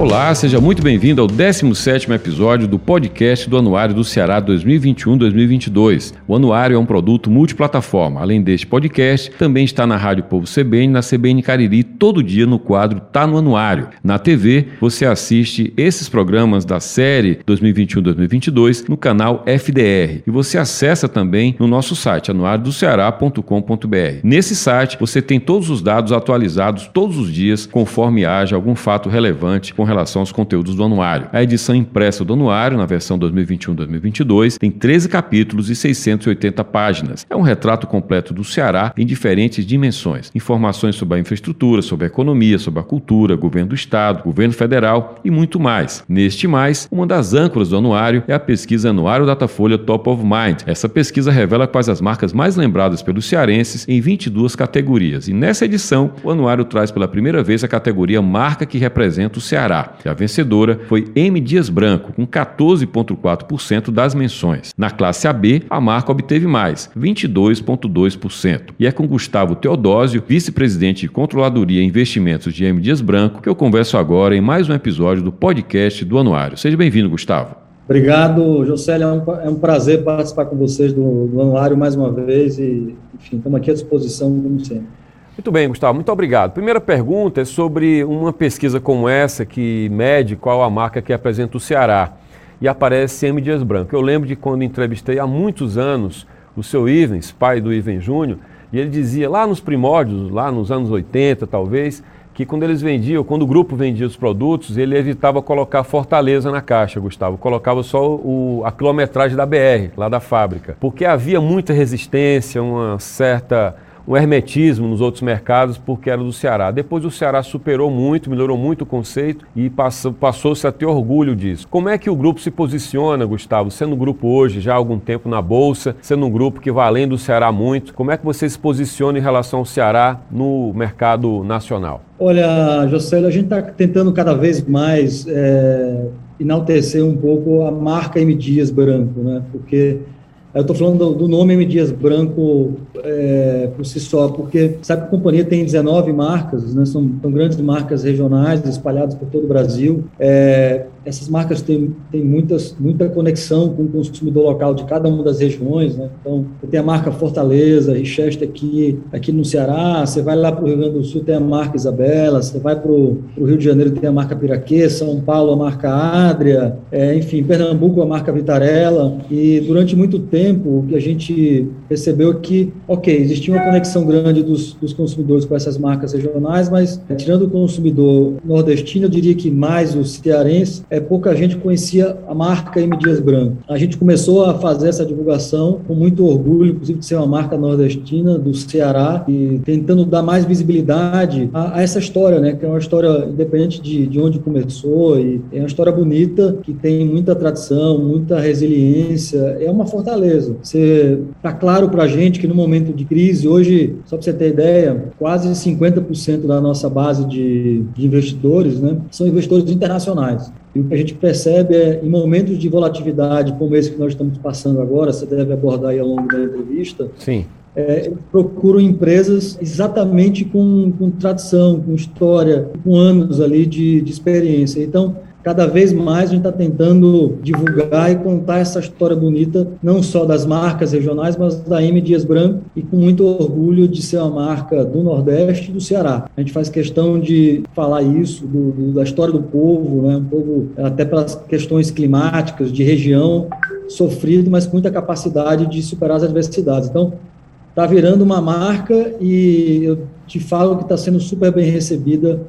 Olá, seja muito bem-vindo ao 17º episódio do podcast do Anuário do Ceará 2021-2022. O Anuário é um produto multiplataforma. Além deste podcast, também está na Rádio Povo CBN, na CBN Cariri, todo dia no quadro Tá no Anuário. Na TV, você assiste esses programas da série 2021-2022 no canal FDR. E você acessa também no nosso site anuariodoceará.com.br. Nesse site, você tem todos os dados atualizados todos os dias, conforme haja algum fato relevante com relação aos conteúdos do anuário. A edição impressa do anuário, na versão 2021-2022, tem 13 capítulos e 680 páginas. É um retrato completo do Ceará em diferentes dimensões. Informações sobre a infraestrutura, sobre a economia, sobre a cultura, governo do estado, governo federal e muito mais. Neste mais, uma das âncoras do anuário é a pesquisa Anuário Datafolha Top of Mind. Essa pesquisa revela quais as marcas mais lembradas pelos cearenses em 22 categorias. E nessa edição, o anuário traz pela primeira vez a categoria Marca que representa o Ceará. E a vencedora foi M. Dias Branco, com 14,4% das menções. Na classe AB, a marca obteve mais, 22,2%. E é com Gustavo Teodósio, vice-presidente de Controladoria e Investimentos de M. Dias Branco, que eu converso agora em mais um episódio do podcast do Anuário. Seja bem-vindo, Gustavo. Obrigado, José. É um, é um prazer participar com vocês do, do Anuário mais uma vez e, enfim, estamos aqui à disposição, como sempre. Muito bem, Gustavo, muito obrigado. Primeira pergunta é sobre uma pesquisa como essa que mede qual a marca que apresenta o Ceará e aparece M. Dias Branco. Eu lembro de quando entrevistei há muitos anos o seu Ivens, pai do Iven Júnior, e ele dizia lá nos primórdios, lá nos anos 80 talvez, que quando eles vendiam, quando o grupo vendia os produtos, ele evitava colocar Fortaleza na caixa, Gustavo. Colocava só o, a quilometragem da BR, lá da fábrica. Porque havia muita resistência, uma certa um hermetismo nos outros mercados porque era do Ceará. Depois o Ceará superou muito, melhorou muito o conceito e passou, passou-se a ter orgulho disso. Como é que o grupo se posiciona, Gustavo? Sendo um grupo hoje já há algum tempo na Bolsa, sendo um grupo que vai além do Ceará muito, como é que você se posiciona em relação ao Ceará no mercado nacional? Olha, José, a gente está tentando cada vez mais é, enaltecer um pouco a marca M. Dias Branco, né? Porque eu estou falando do, nome M. Dias Branco é, por si só, porque sabe que a companhia tem 19 marcas, né, são, são grandes marcas regionais espalhadas por todo o Brasil. É, essas marcas têm, têm muitas, muita conexão com o consumidor local de cada uma das regiões. Né? Então, tem a marca Fortaleza, Richester aqui, aqui no Ceará, você vai lá para o Rio Grande do Sul, tem a marca Isabela, você vai para o Rio de Janeiro, tem a marca Piraquê, São Paulo, a marca Adria, é, enfim, Pernambuco, a marca Vitarella. E durante muito tempo, o que a gente percebeu é que, ok, existia uma conexão grande dos, dos consumidores com essas marcas regionais, mas tirando o consumidor nordestino, eu diria que mais o cearense, é, pouca gente conhecia a marca M. Dias Branco. A gente começou a fazer essa divulgação com muito orgulho, inclusive de ser uma marca nordestina do Ceará e tentando dar mais visibilidade a, a essa história, né? Que é uma história independente de, de onde começou e é uma história bonita que tem muita tradição, muita resiliência. É uma fortaleza. Você tá claro para a gente que no momento de crise hoje, só para você ter ideia, quase 50% da nossa base de, de investidores, né, são investidores internacionais. E o que a gente percebe é, em momentos de volatilidade, como esse que nós estamos passando agora, você deve abordar aí ao longo da entrevista, Sim. É, procuram empresas exatamente com, com tradição, com história, com anos ali de, de experiência. Então, cada vez mais a gente está tentando divulgar e contar essa história bonita, não só das marcas regionais, mas da M. Dias Branco, e com muito orgulho de ser uma marca do Nordeste e do Ceará. A gente faz questão de falar isso, do, do, da história do povo, né? um povo até pelas questões climáticas, de região, sofrido, mas com muita capacidade de superar as adversidades. Então, está virando uma marca e eu te falo que está sendo super bem recebida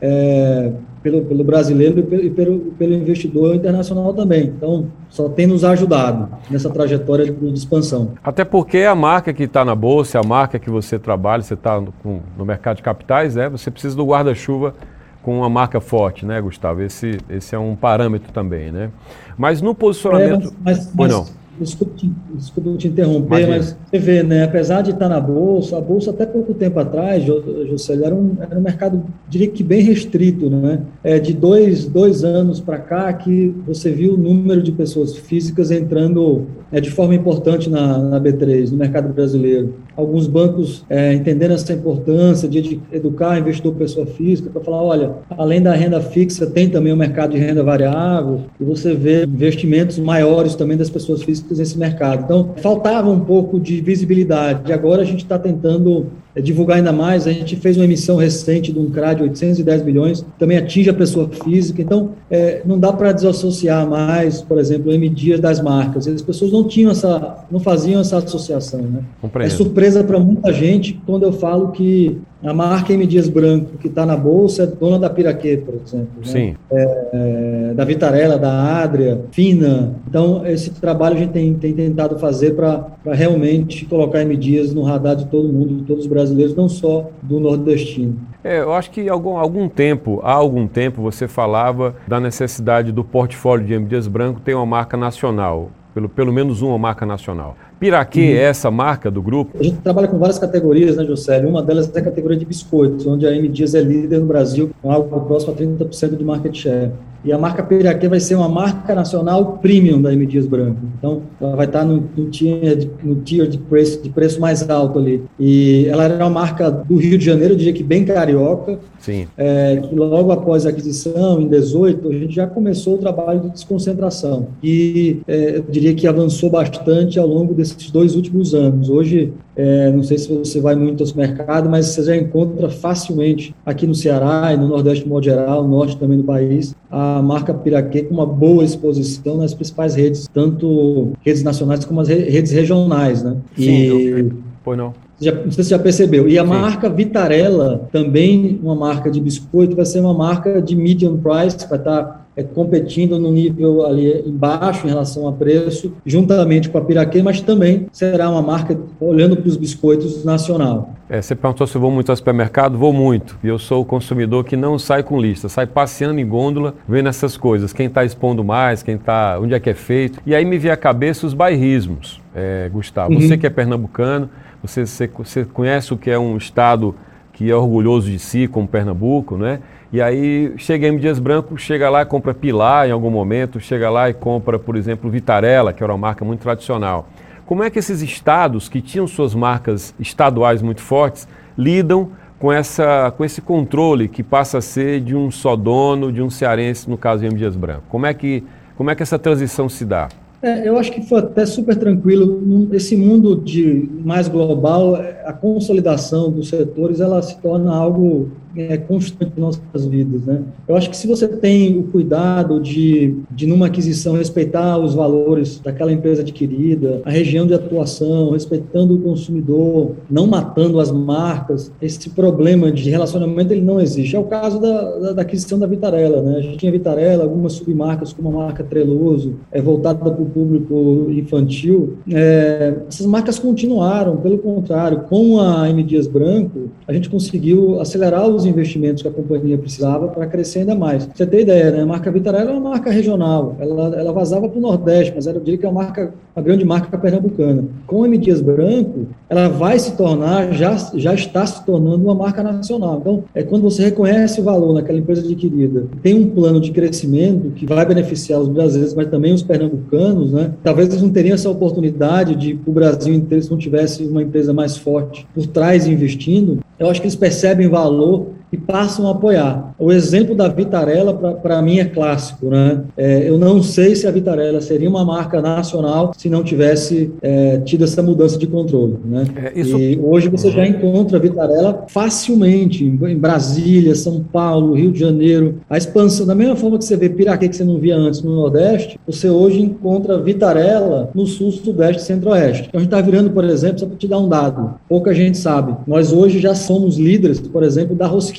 é, pelo, pelo brasileiro e pelo, pelo, pelo, investidor internacional também. Então, só tem nos ajudado nessa trajetória de, de expansão. Até porque a marca que está na bolsa, a marca que você trabalha, você está no, no, mercado de capitais, né? você precisa do guarda-chuva com uma marca forte, né, Gustavo? Esse, esse é um parâmetro também, né? Mas no posicionamento... É, mas, mas, mas, não. Desculpa te, desculpa te interromper, Imagina. mas vê, né, apesar de estar na Bolsa, a Bolsa até pouco tempo atrás, José, era um, era um mercado, diria que bem restrito, né? É, de dois, dois anos para cá que você viu o número de pessoas físicas entrando é, de forma importante na, na B3, no mercado brasileiro. Alguns bancos é, entendendo essa importância de educar investidor pessoa física para falar, olha, além da renda fixa, tem também o mercado de renda variável, e você vê investimentos maiores também das pessoas físicas nesse mercado. Então, faltava um pouco de visibilidade. E agora a gente está tentando é, divulgar ainda mais. A gente fez uma emissão recente de um CRA de 810 milhões, também atinge a pessoa física. Então, é, não dá para desassociar mais, por exemplo, o M Dias das marcas. As pessoas não tinham essa, não faziam essa associação. Né? É surpresa para muita gente quando eu falo que a marca M. Dias Branco, que está na bolsa, é dona da Piraquê, por exemplo. Né? Sim. É, é, da Vitarella, da Adria, Fina. Então, esse trabalho a gente tem, tem tentado fazer para realmente colocar M. Dias no radar de todo mundo, de todos os brasileiros, não só do nordestino. É, eu acho que algum, algum tempo, há algum tempo, você falava da necessidade do portfólio de M. Dias Branco ter uma marca nacional, pelo, pelo menos uma marca nacional. Piraquê é essa marca do grupo? A gente trabalha com várias categorias, né, José? Uma delas é a categoria de biscoitos, onde a M Dias é líder no Brasil, com algo próximo a 30% de market share. E a marca Piraquê vai ser uma marca nacional premium da M. Dias Branco. Então, ela vai estar no, no, tier, de, no tier de, preço, de preço mais alto ali. E ela era uma marca do Rio de Janeiro, eu diria que bem carioca. Sim. É, que logo após a aquisição, em 18, a gente já começou o trabalho de desconcentração. E é, eu diria que avançou bastante ao longo desses dois últimos anos. Hoje, é, não sei se você vai muito aos mercados, mas você já encontra facilmente aqui no Ceará e no Nordeste de modo geral, no Norte também do país, a marca Piraquê com uma boa exposição nas principais redes, tanto redes nacionais como as redes regionais, né? Sim, e... Pois não. Já, não sei se você já percebeu. E a Sim. marca Vitarella, também uma marca de biscoito, vai ser uma marca de medium price, vai estar é, competindo no nível ali embaixo em relação a preço, juntamente com a Piraquê, mas também será uma marca olhando para os biscoitos nacional. É, você perguntou se eu vou muito ao supermercado, vou muito. E eu sou o consumidor que não sai com lista, sai passeando em gôndola, vendo essas coisas, quem está expondo mais, quem está, onde é que é feito. E aí me vem à cabeça os bairrismos, é, Gustavo. Uhum. Você que é pernambucano, você, você, você conhece o que é um estado que é orgulhoso de si, como Pernambuco, né? E aí chega em Dias Branco, chega lá e compra Pilar em algum momento, chega lá e compra, por exemplo, Vitarella, que era uma marca muito tradicional. Como é que esses estados que tinham suas marcas estaduais muito fortes lidam com, essa, com esse controle que passa a ser de um só dono, de um cearense, no caso de. Dias Branco? Como é que, como é que essa transição se dá? É, eu acho que foi até super tranquilo. Esse mundo de mais global, a consolidação dos setores, ela se torna algo é, constante em nossas vidas, né? Eu acho que se você tem o cuidado de, de numa aquisição respeitar os valores daquela empresa adquirida, a região de atuação, respeitando o consumidor, não matando as marcas, esse problema de relacionamento ele não existe. É o caso da, da, da aquisição da Vitarella, né? A gente tinha Vitarella, algumas submarcas como a marca Treloso, é voltada para o público infantil. É, essas marcas continuaram, pelo contrário, com a M Dias Branco, a gente conseguiu acelerar os investimentos que a companhia precisava para crescer ainda mais. você tem ideia, né? A marca Vitarella é uma marca regional, ela, ela vazava para o Nordeste, mas era, eu diria que é uma, marca, uma grande marca pernambucana. Com a M. Dias Branco, ela vai se tornar, já, já está se tornando uma marca nacional. Então, é quando você reconhece o valor naquela empresa adquirida, tem um plano de crescimento que vai beneficiar os brasileiros, mas também os pernambucanos, né? Talvez eles não teriam essa oportunidade de o Brasil inteiro se não tivesse uma empresa mais forte por trás investindo. Eu acho que eles percebem valor e passam a apoiar. O exemplo da Vitarella, para mim, é clássico. Né? É, eu não sei se a Vitarella seria uma marca nacional se não tivesse é, tido essa mudança de controle. Né? É, isso... E hoje você uhum. já encontra a Vitarella facilmente em Brasília, São Paulo, Rio de Janeiro. A expansão, da mesma forma que você vê Piraquê, que você não via antes no Nordeste, você hoje encontra Vitarella no Sul, Sudeste e Centro-Oeste. Então, a gente está virando, por exemplo, só para te dar um dado, pouca gente sabe, nós hoje já somos líderes, por exemplo, da rosquinha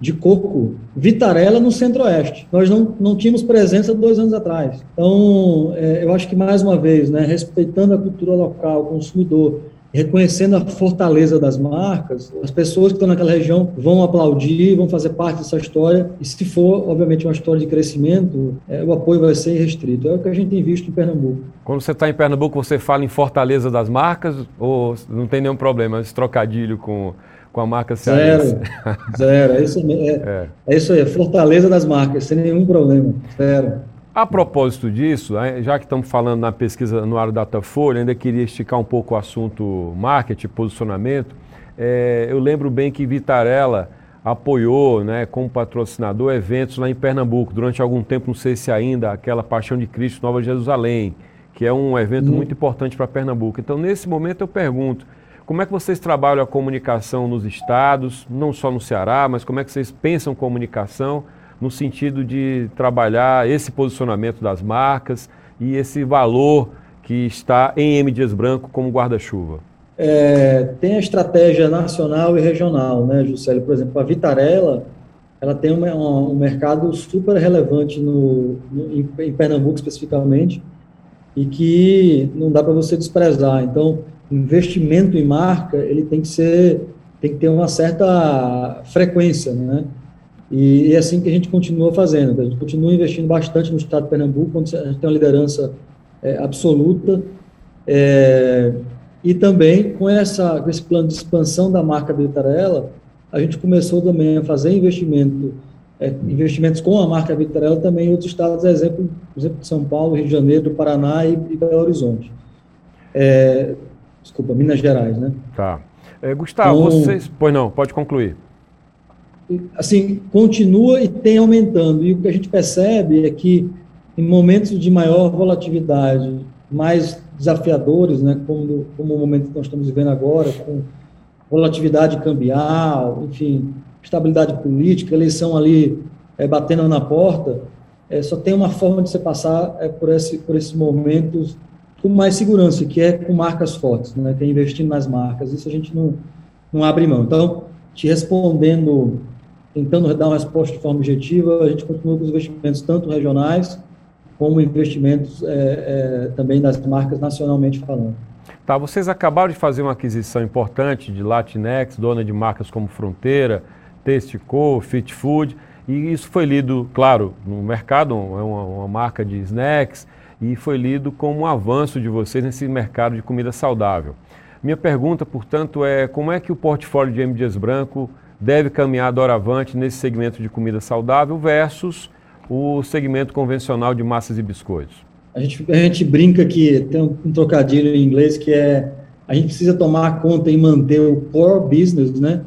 de coco, Vitarella no centro-oeste. Nós não, não tínhamos presença dois anos atrás. Então, é, eu acho que, mais uma vez, né, respeitando a cultura local, o consumidor, reconhecendo a fortaleza das marcas, as pessoas que estão naquela região vão aplaudir, vão fazer parte dessa história, e se for, obviamente, uma história de crescimento, é, o apoio vai ser restrito. É o que a gente tem visto em Pernambuco. Quando você está em Pernambuco, você fala em fortaleza das marcas ou não tem nenhum problema, esse trocadilho com, com a marca cearense? Zero, zero. É isso, é, é. é isso aí, é fortaleza das marcas, sem nenhum problema. Zero. A propósito disso, já que estamos falando na pesquisa anuário Datafolha, ainda queria esticar um pouco o assunto marketing, posicionamento. É, eu lembro bem que Vitarella apoiou, né, como patrocinador, eventos lá em Pernambuco. Durante algum tempo, não sei se ainda, aquela Paixão de Cristo Nova Jerusalém, que é um evento uhum. muito importante para Pernambuco. Então, nesse momento, eu pergunto, como é que vocês trabalham a comunicação nos estados, não só no Ceará, mas como é que vocês pensam comunicação no sentido de trabalhar esse posicionamento das marcas e esse valor que está em M. Dias Branco como guarda-chuva? É, tem a estratégia nacional e regional, né, Juscelio? Por exemplo, a Vitarella, ela tem uma, um mercado super relevante no, no em, em, Pernambuco especificamente e que não dá para você desprezar. Então, investimento em marca, ele tem que ser, tem que ter uma certa frequência, né? E é assim que a gente continua fazendo. A gente continua investindo bastante no estado de Pernambuco, onde a gente tem uma liderança é, absoluta. É, e também com, essa, com esse plano de expansão da marca Vitarella, a gente começou também a fazer investimento, é, investimentos com a marca Vitarella também em outros estados, exemplo, exemplo de São Paulo, Rio de Janeiro, Paraná e, e Belo Horizonte. É, desculpa, Minas Gerais, né? Tá. É, Gustavo, então, vocês... Pois não, pode concluir assim, continua e tem aumentando. E o que a gente percebe é que em momentos de maior volatilidade, mais desafiadores, né, como, como o momento que nós estamos vivendo agora, com volatilidade cambial, enfim, estabilidade política, eleição ali é, batendo na porta, é, só tem uma forma de você passar é, por, esse, por esses momentos com mais segurança, que é com marcas fortes, né, que é investindo nas marcas. Isso a gente não, não abre mão. Então, te respondendo tentando dar uma resposta de forma objetiva, a gente continua com os investimentos tanto regionais como investimentos é, é, também das marcas nacionalmente falando. Tá, vocês acabaram de fazer uma aquisição importante de Latinex, dona de marcas como Fronteira, Tasteco, Fit Food, e isso foi lido, claro, no mercado, é uma, uma marca de snacks, e foi lido como um avanço de vocês nesse mercado de comida saudável. Minha pergunta, portanto, é como é que o portfólio de M. Dias Branco deve caminhar doravante nesse segmento de comida saudável versus o segmento convencional de massas e biscoitos? A gente, a gente brinca que tem um, um trocadilho em inglês que é a gente precisa tomar conta e manter o core business, né?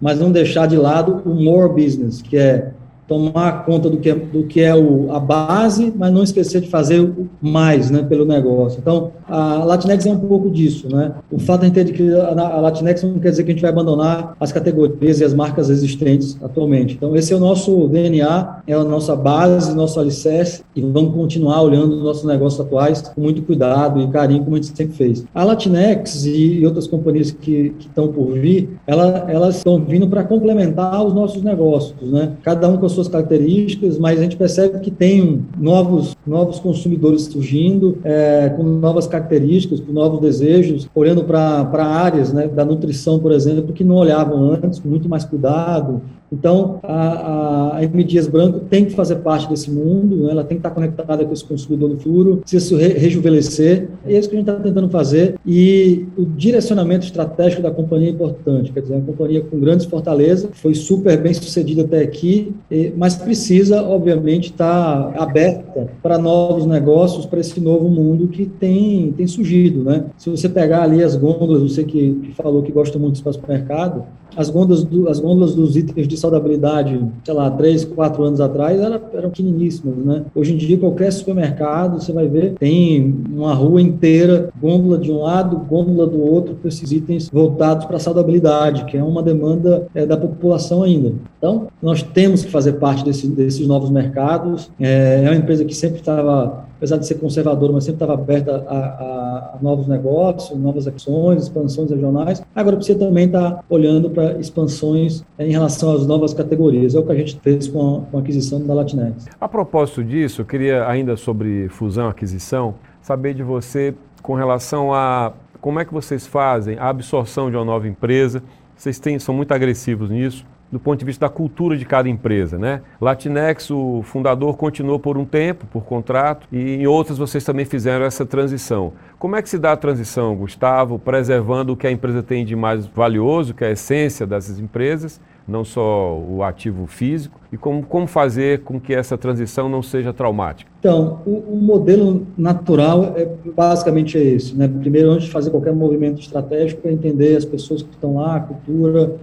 Mas não deixar de lado o more business, que é tomar conta do que é, do que é o, a base, mas não esquecer de fazer mais né, pelo negócio. Então, a Latinex é um pouco disso. Né? O fato de a gente ter que a Latinex não quer dizer que a gente vai abandonar as categorias e as marcas existentes atualmente. Então, esse é o nosso DNA, é a nossa base, nosso alicerce, e vamos continuar olhando os nossos negócios atuais com muito cuidado e carinho, como a gente sempre fez. A Latinex e outras companhias que, estão por vir, ela, elas estão vindo para complementar os nossos negócios. Né? Cada um com suas características, mas a gente percebe que tem novos, novos consumidores surgindo, é, com novas características, com novos desejos, olhando para áreas né, da nutrição, por exemplo, que não olhavam antes, com muito mais cuidado, então, a, a M. Dias Branco tem que fazer parte desse mundo, né? ela tem que estar conectada com esse consumidor no futuro, se re rejuvenescer, é isso que a gente está tentando fazer, e o direcionamento estratégico da companhia é importante, quer dizer, é uma companhia com grandes fortalezas, foi super bem sucedida até aqui, mas precisa, obviamente, estar aberta para novos negócios, para esse novo mundo que tem, tem surgido, né? Se você pegar ali as gôndolas, você que, que falou que gosta muito do espaço mercado, as gôndolas, do, as gôndolas dos itens de saudabilidade, sei lá, três, quatro anos atrás, eram, eram pequeniníssimas, né? Hoje em dia, qualquer supermercado, você vai ver, tem uma rua inteira, gôndola de um lado, gôndola do outro, com esses itens voltados para a saudabilidade, que é uma demanda é, da população ainda. Então, nós temos que fazer parte desse, desses novos mercados. É, é uma empresa que sempre estava apesar de ser conservadora, mas sempre estava aberta a, a, a, novos negócios, novas ações, expansões regionais. Agora precisa também estar tá olhando para expansões em relação às novas categorias. É o que a gente fez com a, com a aquisição da Latinex. A propósito disso, eu queria ainda sobre fusão, aquisição, saber de você com relação a como é que vocês fazem a absorção de uma nova empresa? Vocês têm, são muito agressivos nisso do ponto de vista da cultura de cada empresa, né? Latinex, o fundador continuou por um tempo, por contrato, e em outras vocês também fizeram essa transição. Como é que se dá a transição, Gustavo, preservando o que a empresa tem de mais valioso, que é a essência dessas empresas, não só o ativo físico, e como, como fazer com que essa transição não seja traumática? Então, o, o modelo natural é basicamente é esse. Né? Primeiro, antes de fazer qualquer movimento estratégico, é entender as pessoas que estão lá, a cultura,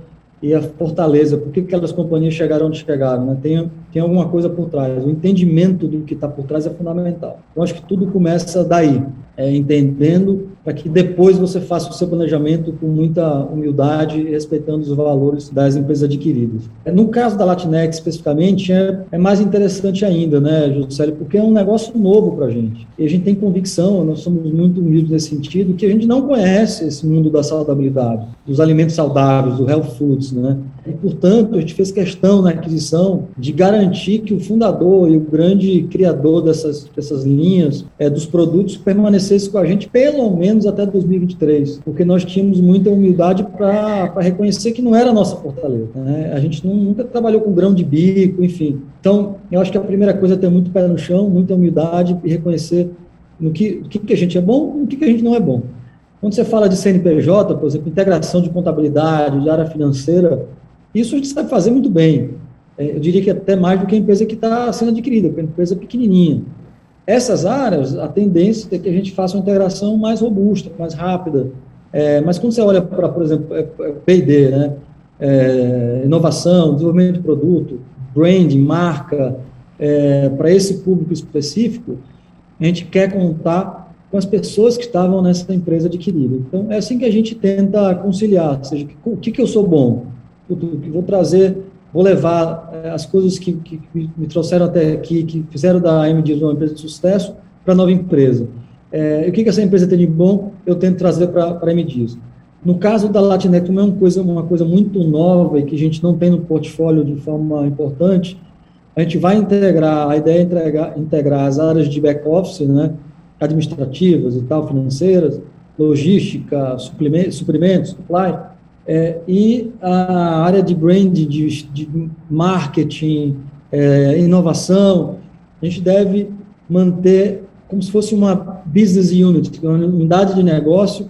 e a fortaleza, por que aquelas companhias chegaram onde chegaram, né? tem, tem alguma coisa por trás, o entendimento do que está por trás é fundamental. Eu acho que tudo começa daí, é, entendendo para que depois você faça o seu planejamento com muita humildade respeitando os valores das empresas adquiridas. É, no caso da Latinex, especificamente, é, é mais interessante ainda, né, Juscelio, porque é um negócio novo para a gente. E a gente tem convicção, nós somos muito humildes nesse sentido, que a gente não conhece esse mundo da saudabilidade, dos alimentos saudáveis, do health foods, né? E, portanto, a gente fez questão na aquisição de garantir que o fundador e o grande criador dessas, dessas linhas, é, dos produtos, permanecesse com a gente pelo menos até 2023, porque nós tínhamos muita humildade para reconhecer que não era a nossa fortaleza. Né? A gente não, nunca trabalhou com grão de bico, enfim. Então, eu acho que a primeira coisa é ter muito pé no chão, muita humildade e reconhecer no que, que, que a gente é bom e no que, que a gente não é bom. Quando você fala de CNPJ, por exemplo, integração de contabilidade, de área financeira, isso a gente sabe fazer muito bem. É, eu diria que até mais do que a empresa que está sendo adquirida, porque é uma empresa pequenininha. Essas áreas, a tendência é que a gente faça uma integração mais robusta, mais rápida. É, mas quando você olha para, por exemplo, P&D, né? É, inovação, desenvolvimento de produto, branding, marca, é, para esse público específico, a gente quer contar com as pessoas que estavam nessa empresa adquirida. Então, é assim que a gente tenta conciliar, ou seja, o que, que eu sou bom? Vou trazer, vou levar é, as coisas que, que, me trouxeram até aqui, que fizeram da AMD uma empresa de sucesso, para a nova empresa. É, o que, que essa empresa tem de bom, eu tento trazer para a MDs. No caso da Latinec, como é uma coisa, uma coisa muito nova e que a gente não tem no portfólio de forma importante, a gente vai integrar, a ideia é integrar, integrar as áreas de back-office, né, administrativas e tal, financeiras, logística, suprimentos, supply, é, e a área de brand, de, de marketing, é, inovação, a gente deve manter como se fosse uma business unit, uma unidade de negócio,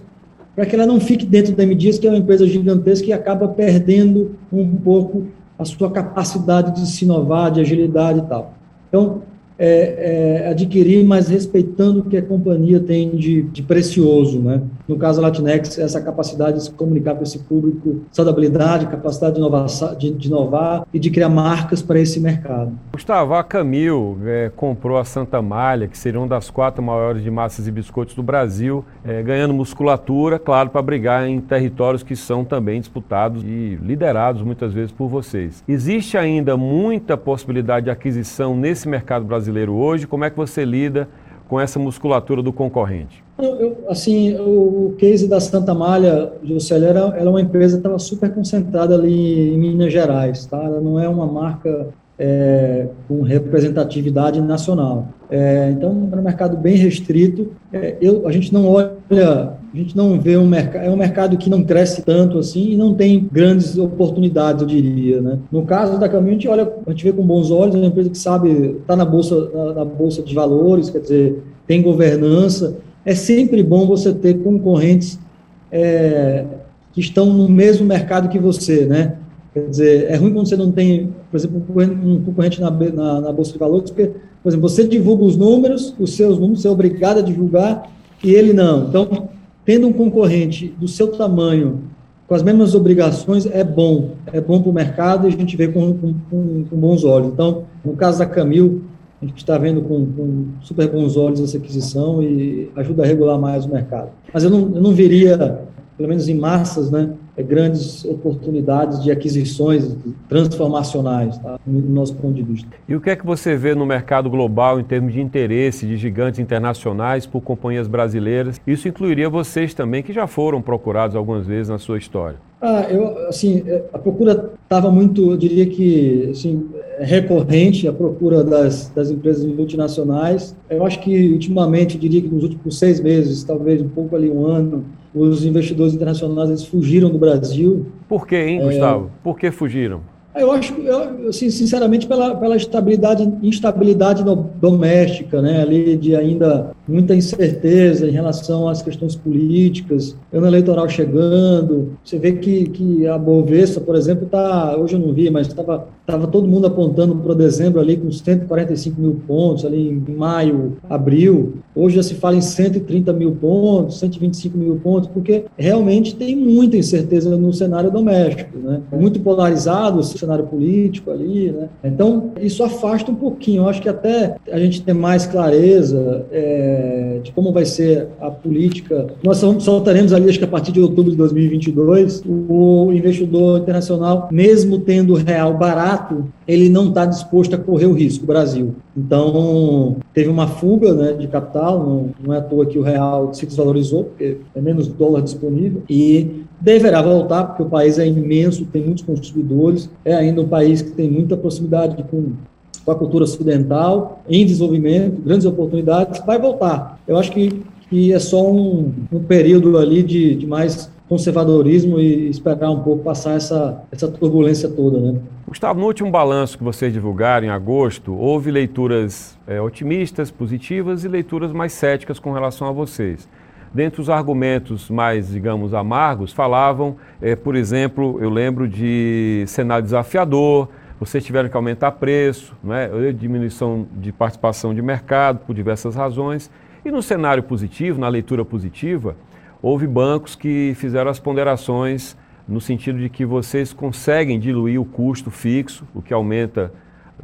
para que ela não fique dentro da MDias, que é uma empresa gigantesca e acaba perdendo um pouco a sua capacidade de se inovar, de agilidade e tal. Então, é, é, adquirir, mas respeitando o que a companhia tem de, de precioso, né? No caso da Latinex, essa capacidade de se comunicar com esse público, saudabilidade, capacidade de inovar, de, de inovar e de criar marcas para esse mercado. Gustavo, a Camil é, comprou a Santa Malha, que seria uma das quatro maiores de massas e biscoitos do Brasil, é, ganhando musculatura, claro, para brigar em territórios que são também disputados e liderados muitas vezes por vocês. Existe ainda muita possibilidade de aquisição nesse mercado brasileiro brasileiro hoje? Como é que você lida com essa musculatura do concorrente? Eu, eu, assim, o case da Santa Malha, Juscelio, era, era uma empresa que estava super concentrada ali em Minas Gerais, tá? Ela não é uma marca é, com representatividade nacional. É, então, é um mercado bem restrito. É, eu, a gente não olha, a gente não vê um mercado, é um mercado que não cresce tanto assim e não tem grandes oportunidades, eu diria. Né? No caso da Caminho, a gente olha, a gente vê com bons olhos, é uma empresa que sabe, está na bolsa, na, na bolsa de valores, quer dizer, tem governança. É sempre bom você ter concorrentes é, que estão no mesmo mercado que você, né? Quer dizer, é ruim quando você não tem, por exemplo, um concorrente na, na, na, Bolsa de Valores, porque, por exemplo, você divulga os números, os seus números, você é obrigado a divulgar, e ele não. Então, tendo um concorrente do seu tamanho, com as mesmas obrigações, é bom. É bom para o mercado e a gente vê com, com, com, bons olhos. Então, no caso da Camil, a gente está vendo com, com, super bons olhos essa aquisição e ajuda a regular mais o mercado. Mas eu não, eu não veria, pelo menos em massas, né, grandes oportunidades de aquisições transformacionais, tá? no nosso ponto de vista. E o que é que você vê no mercado global em termos de interesse de gigantes internacionais por companhias brasileiras? Isso incluiria vocês também, que já foram procurados algumas vezes na sua história. Ah, eu, assim, é, a procura estava muito, eu diria que, assim, recorrente, a procura das, das empresas multinacionais. Eu acho que, ultimamente, eu diria que nos últimos seis meses, talvez um pouco ali um ano, os investidores internacionais eles fugiram do Brasil. Por quê, hein, Gustavo? É... Por que fugiram? Eu acho, eu, assim, sinceramente, pela, pela estabilidade, instabilidade doméstica, né, ali de ainda muita incerteza em relação às questões políticas, ano eleitoral chegando, você vê que, que a Bovespa, por exemplo, está, hoje eu não vi, mas estava tava todo mundo apontando para dezembro ali com 145 mil pontos, ali em maio, abril, hoje já se fala em 130 mil pontos, 125 mil pontos, porque realmente tem muita incerteza no cenário doméstico, né, muito polarizado, cenário político ali, né? Então, isso afasta um pouquinho. Eu acho que até a gente ter mais clareza é, de como vai ser a política. Nós soltaremos ali, acho que a partir de outubro de 2022, o investidor internacional, mesmo tendo real barato, ele não está disposto a correr o risco, o Brasil. Então, teve uma fuga né, de capital, não, não é à toa que o real se desvalorizou, porque é menos dólar disponível, e deverá voltar, porque o país é imenso, tem muitos consumidores, é ainda um país que tem muita proximidade com, com a cultura ocidental, em desenvolvimento, grandes oportunidades, vai voltar. Eu acho que, que é só um, um período ali de, de mais conservadorismo e esperar um pouco passar essa, essa turbulência toda, né? Gustavo, no último balanço que vocês divulgaram em agosto, houve leituras é, otimistas, positivas e leituras mais céticas com relação a vocês. Dentre os argumentos mais, digamos, amargos, falavam, é, por exemplo, eu lembro de cenário desafiador, vocês tiveram que aumentar preço, né, diminuição de participação de mercado por diversas razões. E no cenário positivo, na leitura positiva, houve bancos que fizeram as ponderações no sentido de que vocês conseguem diluir o custo fixo, o que aumenta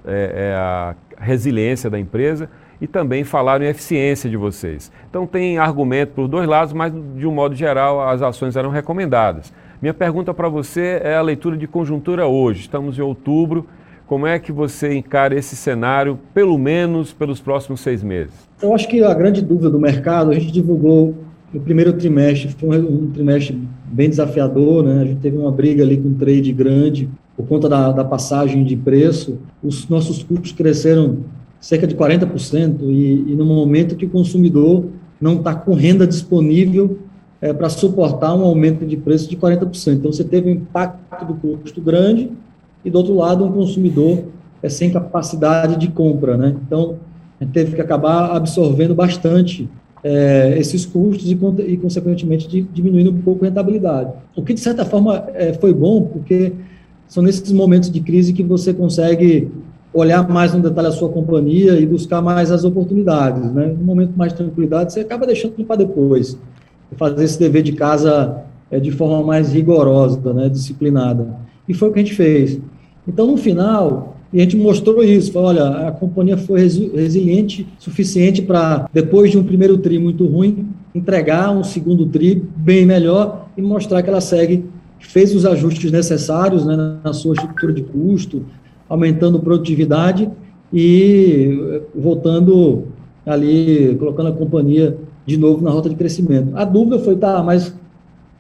é, é a resiliência da empresa, e também falaram em eficiência de vocês. Então tem argumento por dois lados, mas de um modo geral as ações eram recomendadas. Minha pergunta para você é a leitura de conjuntura hoje. Estamos em outubro. Como é que você encara esse cenário, pelo menos pelos próximos seis meses? Eu acho que a grande dúvida do mercado, a gente divulgou no primeiro trimestre, foi um trimestre bem desafiador, né? A gente teve uma briga ali com um trade grande por conta da, da passagem de preço. Os nossos custos cresceram cerca de 40%, e, e no momento que o consumidor não está com renda disponível é, para suportar um aumento de preço de 40%. Então, você teve um impacto do custo grande e, do outro lado, um consumidor é, sem capacidade de compra. Né? Então, teve que acabar absorvendo bastante é, esses custos e, e consequentemente, de, diminuindo um pouco a rentabilidade. O que, de certa forma, é, foi bom, porque são nesses momentos de crise que você consegue olhar mais no detalhe a sua companhia e buscar mais as oportunidades, né? No momento mais de tranquilidade, você acaba deixando para depois. Fazer esse dever de casa é, de forma mais rigorosa, né? Disciplinada. E foi o que a gente fez. Então, no final, a gente mostrou isso. Falou, olha, a companhia foi resiliente suficiente para, depois de um primeiro tri muito ruim, entregar um segundo tri bem melhor e mostrar que ela segue, fez os ajustes necessários né, na sua estrutura de custo, aumentando produtividade e eh, voltando ali, colocando a companhia de novo na rota de crescimento. A dúvida foi, tá, mas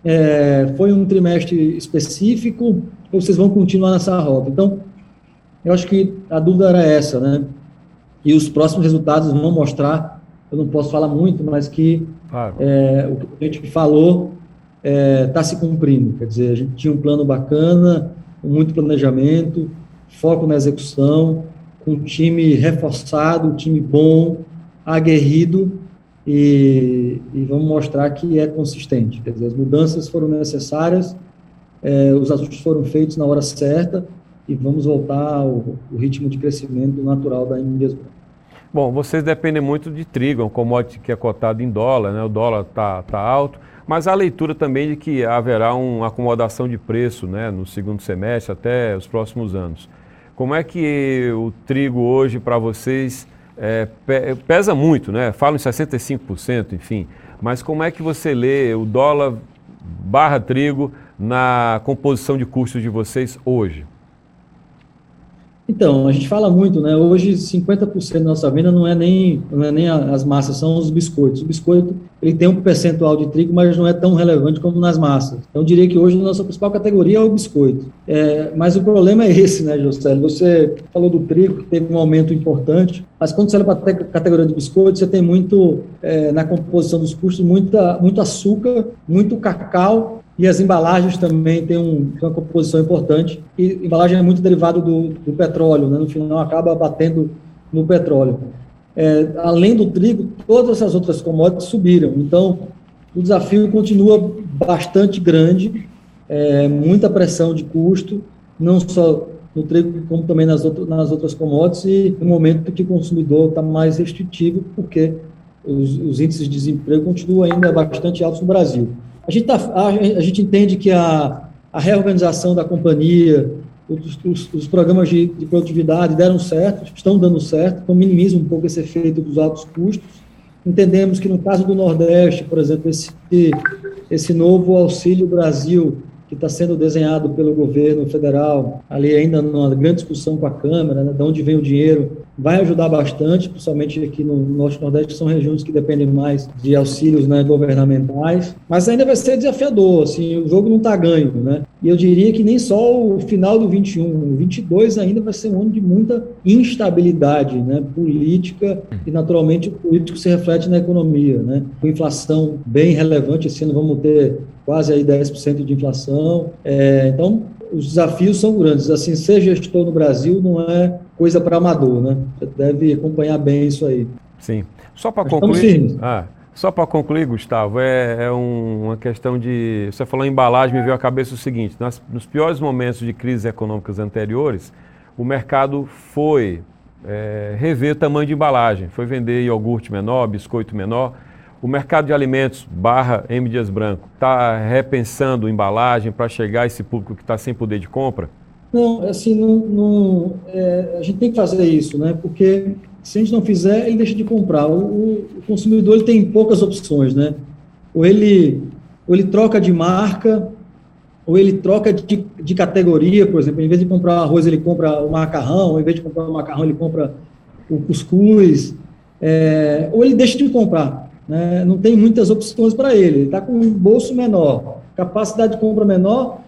é, foi um trimestre específico ou vocês vão continuar nessa rota? Então, eu acho que a dúvida era essa, né? E os próximos resultados vão mostrar, eu não posso falar muito, mas que claro. é, o que a gente falou está é, tá se cumprindo. Quer dizer, a gente tinha um plano bacana, muito planejamento, foco na execução, com um time reforçado, um time bom, aguerrido, e, e, vamos mostrar que é consistente. Quer dizer, as mudanças foram necessárias, é, os ajustes foram feitos na hora certa, e vamos voltar ao, ao ritmo de crescimento natural da Índia. Bom, vocês dependem muito de trigo, é um commodity que é cotado em dólar, né? o dólar está tá alto, mas a leitura também de que haverá uma acomodação de preço né, no segundo semestre até os próximos anos. Como é que o trigo hoje para vocês é, pesa muito, né? Falam em 65%, enfim. Mas como é que você lê o dólar barra trigo na composição de custos de vocês hoje? Então, a gente fala muito, né? Hoje, 50% da nossa venda não é nem, não é nem as massas, são os biscoitos. O biscoito, ele tem um percentual de trigo, mas não é tão relevante como nas massas. Então, eu diria que hoje a nossa principal categoria é o biscoito. É, mas o problema é esse, né, José? Você falou do trigo, que teve um aumento importante. Mas quando você olha para a categoria de biscoito, você tem muito, é, na composição dos custos, muita, muito açúcar, muito cacau, e as embalagens também têm um, uma composição importante. E embalagem é muito derivado do, do petróleo, né? no final acaba batendo no petróleo. É, além do trigo, todas essas outras commodities subiram. Então, o desafio continua bastante grande, é, muita pressão de custo, não só no trigo, como também nas, outras, nas outras commodities, e no momento que o consumidor está mais restritivo, porque os, os, índices de desemprego continuam ainda bastante altos no Brasil. A gente, tá, a, a gente entende que a, a reorganização da companhia, os, os, os programas de, de, produtividade deram certo, estão dando certo, então minimiza um pouco esse efeito dos altos custos. Entendemos que no caso do Nordeste, por exemplo, esse, esse novo Auxílio Brasil que está sendo desenhado pelo governo federal, ali ainda numa grande discussão com a Câmara, né, de onde vem o dinheiro, vai ajudar bastante, principalmente aqui no Norte Nordeste, que são regiões que dependem mais de auxílios né, governamentais, mas ainda vai ser desafiador, assim, o jogo não está ganho, né? E eu diria que nem só o final do 21, o 22 ainda vai ser um ano de muita instabilidade, né, política e naturalmente o político se reflete na economia, né? Com inflação bem relevante, esse ano vamos ter quase aí 10% de inflação. É, então, os desafios são grandes. Assim, ser gestor no Brasil não é coisa para amador, né? Você deve acompanhar bem isso aí. Sim. Só para concluir. Ah, só para concluir, Gustavo, é, é um, uma questão de. Você falou em embalagem, me veio à cabeça o seguinte: nas, nos piores momentos de crises econômicas anteriores, o mercado foi é, rever o tamanho de embalagem, foi vender iogurte menor, biscoito menor o mercado de alimentos barra M. Dias Branco está repensando embalagem para chegar a esse público que está sem poder de compra? Não, assim, não, não é, a gente tem que fazer isso, né? Porque se a gente não fizer, ele deixa de comprar. O, o consumidor ele tem poucas opções, né? Ou ele, ou ele troca de marca, ou ele troca de, de categoria, por exemplo, em vez de comprar arroz, ele compra o macarrão, em vez de comprar o macarrão, ele compra o cuscuz, é, ou ele deixa de comprar né, não tem muitas opções para ele. Ele está com um bolso menor, capacidade de compra menor,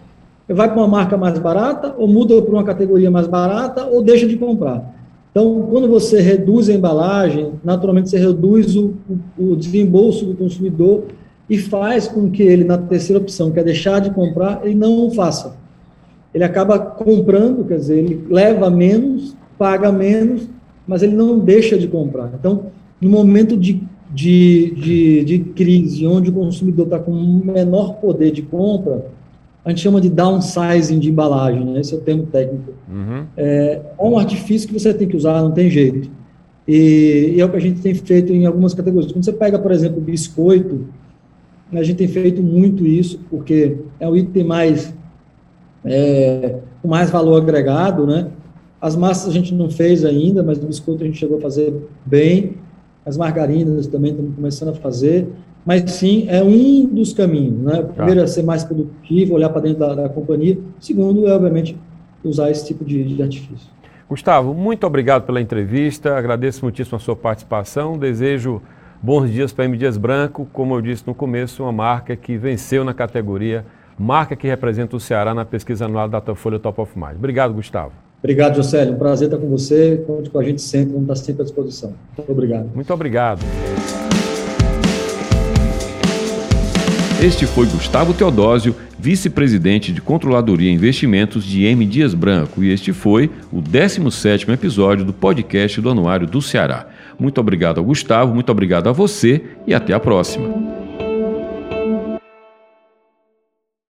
vai para uma marca mais barata, ou muda para uma categoria mais barata, ou deixa de comprar. Então, quando você reduz a embalagem, naturalmente você reduz o, o, desembolso do consumidor e faz com que ele, na terceira opção, que é deixar de comprar, ele não faça. Ele acaba comprando, quer dizer, ele leva menos, paga menos, mas ele não deixa de comprar. Então, no momento de de, de, de crise, onde o consumidor está com menor poder de compra, a gente chama de downsizing de embalagem, né? esse é o termo técnico. Uhum. É, é, um artifício que você tem que usar, não tem jeito. E, e, é o que a gente tem feito em algumas categorias. Quando você pega, por exemplo, biscoito, a gente tem feito muito isso, porque é o item mais, é, com mais valor agregado, né? As massas a gente não fez ainda, mas o biscoito a gente chegou a fazer bem as margarinas também estamos começando a fazer, mas sim, é um dos caminhos. Né? O primeiro é ser mais produtivo, olhar para dentro da, da, companhia. Segundo é, obviamente, usar esse tipo de, de artifício. Gustavo, muito obrigado pela entrevista, agradeço muitíssimo a sua participação, desejo bons dias para a M Dias Branco, como eu disse no começo, uma marca que venceu na categoria, marca que representa o Ceará na pesquisa anual da Datafolha Top of Mind. Obrigado, Gustavo. Obrigado, Josélio. Um prazer estar com você. Conte com a gente sempre, vamos estar sempre à disposição. Muito obrigado. Muito obrigado. Este foi Gustavo Teodósio, vice-presidente de Controladoria e Investimentos de M. Dias Branco, e este foi o 17º episódio do podcast do Anuário do Ceará. Muito obrigado ao Gustavo, muito obrigado a você e até a próxima.